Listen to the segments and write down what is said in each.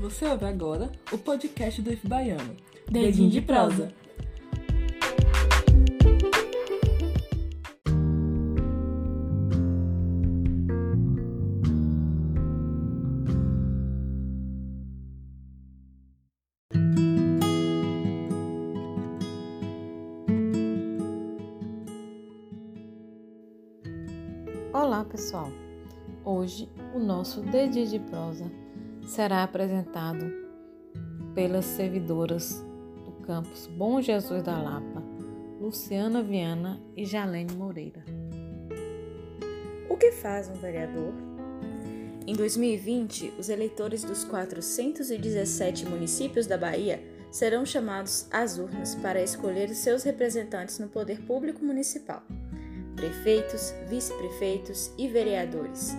Você ouve agora o podcast do IF Baiano. Dedinho de prosa. Olá, pessoal. Hoje o nosso Dedinho de prosa será apresentado pelas servidoras do campus Bom Jesus da Lapa, Luciana Viana e Jalene Moreira. O que faz um vereador? Em 2020, os eleitores dos 417 municípios da Bahia serão chamados às urnas para escolher os seus representantes no poder público municipal, prefeitos, vice-prefeitos e vereadores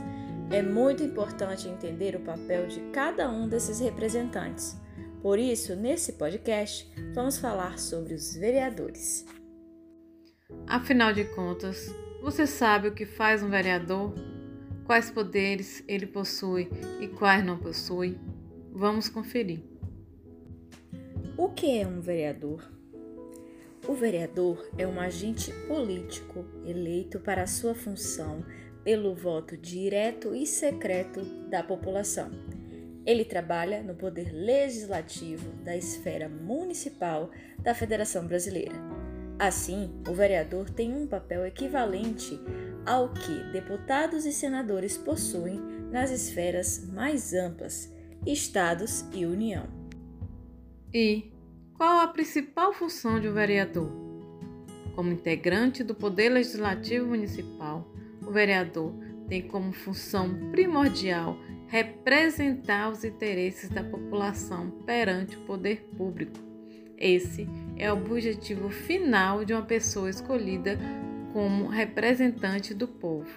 é muito importante entender o papel de cada um desses representantes. Por isso, nesse podcast, vamos falar sobre os vereadores. Afinal de contas, você sabe o que faz um vereador? Quais poderes ele possui e quais não possui? Vamos conferir. O que é um vereador? O vereador é um agente político eleito para a sua função pelo voto direto e secreto da população. Ele trabalha no poder legislativo da esfera municipal da Federação Brasileira. Assim, o vereador tem um papel equivalente ao que deputados e senadores possuem nas esferas mais amplas, estados e União. E qual a principal função de um vereador? Como integrante do Poder Legislativo Municipal, o vereador tem como função primordial representar os interesses da população perante o poder público. Esse é o objetivo final de uma pessoa escolhida como representante do povo.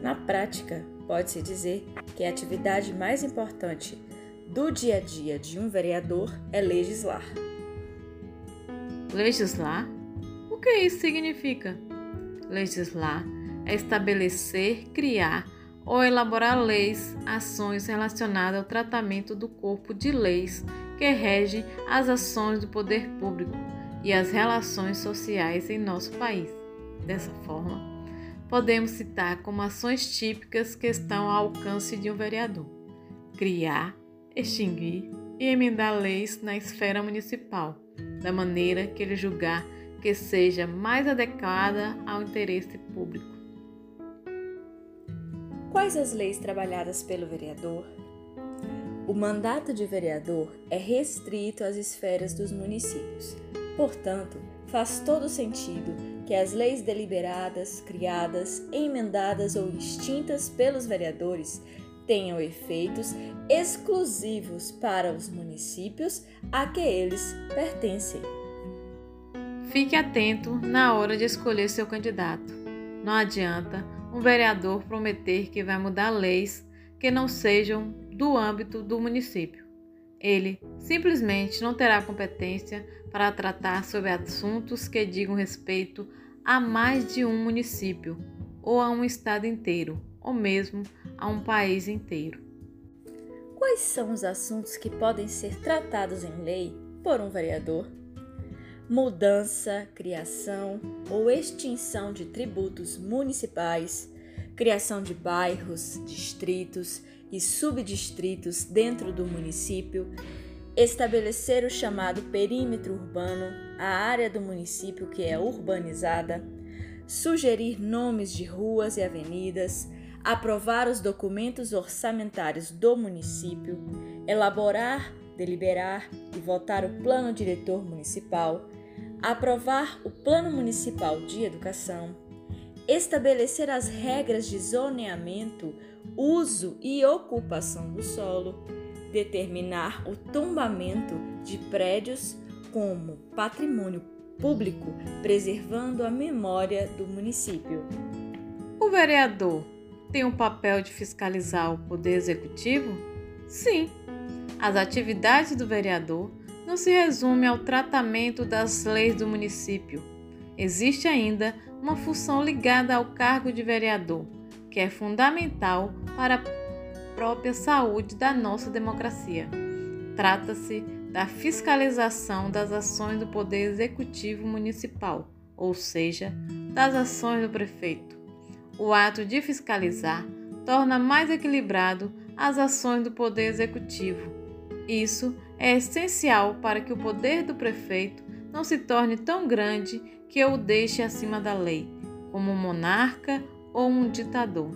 Na prática, pode-se dizer que a atividade mais importante do dia a dia de um vereador é legislar. Legislar? O que isso significa? Legislar é estabelecer, criar ou elaborar leis, ações relacionadas ao tratamento do corpo de leis que regem as ações do poder público e as relações sociais em nosso país. Dessa forma, podemos citar como ações típicas que estão ao alcance de um vereador: criar, extinguir e emendar leis na esfera municipal, da maneira que ele julgar que seja mais adequada ao interesse público. Quais as leis trabalhadas pelo vereador? O mandato de vereador é restrito às esferas dos municípios. Portanto, faz todo sentido que as leis deliberadas, criadas, emendadas ou extintas pelos vereadores tenham efeitos exclusivos para os municípios a que eles pertencem. Fique atento na hora de escolher seu candidato. Não adianta um vereador prometer que vai mudar leis que não sejam do âmbito do município. Ele simplesmente não terá competência para tratar sobre assuntos que digam respeito a mais de um município, ou a um estado inteiro, ou mesmo a um país inteiro. Quais são os assuntos que podem ser tratados em lei por um vereador? Mudança, criação ou extinção de tributos municipais, criação de bairros, distritos e subdistritos dentro do município, estabelecer o chamado perímetro urbano, a área do município que é urbanizada, sugerir nomes de ruas e avenidas, aprovar os documentos orçamentários do município, elaborar, deliberar e votar o plano diretor municipal, aprovar o Plano Municipal de Educação, estabelecer as regras de zoneamento, uso e ocupação do solo, determinar o tombamento de prédios como patrimônio público, preservando a memória do município. O vereador tem o papel de fiscalizar o poder executivo? Sim. As atividades do vereador não se resume ao tratamento das leis do município. Existe ainda uma função ligada ao cargo de vereador, que é fundamental para própria saúde da nossa democracia. Trata-se da fiscalização das ações do Poder Executivo Municipal, ou seja, das ações do prefeito. O ato de fiscalizar torna mais equilibrado as ações do Poder Executivo. Isso é essencial para que o poder do prefeito não se torne tão grande que o deixe acima da lei, como um monarca ou um ditador.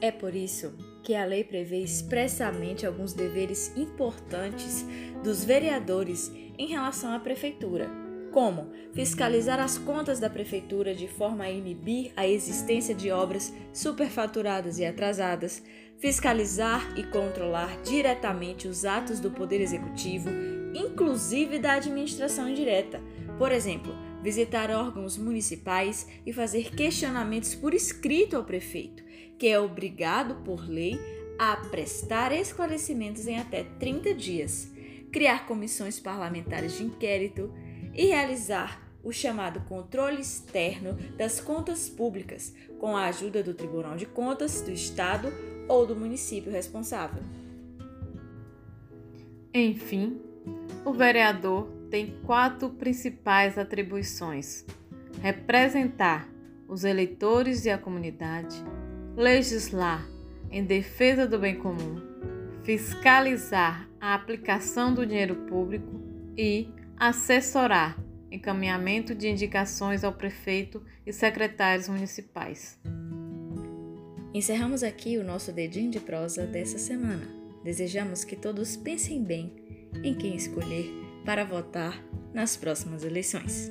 É por isso que a lei prevê expressamente alguns deveres importantes dos vereadores em relação à prefeitura, como fiscalizar as contas da prefeitura de forma a inibir a existência de obras superfaturadas e atrasadas, fiscalizar e controlar diretamente os atos do Poder Executivo, inclusive da administração indireta. Por exemplo, visitar órgãos municipais e fazer questionamentos por escrito ao prefeito, que é obrigado por lei a prestar esclarecimentos em até 30 dias, criar comissões parlamentares de inquérito e realizar o chamado controle externo das contas públicas, com a ajuda do Tribunal de Contas do Estado ou do município responsável. Enfim, o vereador tem quatro principais atribuições: representar os eleitores e a comunidade, legislar em defesa do bem comum, fiscalizar a aplicação do dinheiro público e assessorar encaminhamento de indicações ao prefeito e secretários municipais. Encerramos aqui o nosso dedinho de prosa dessa semana. Desejamos que todos pensem bem em quem escolher para votar nas próximas eleições.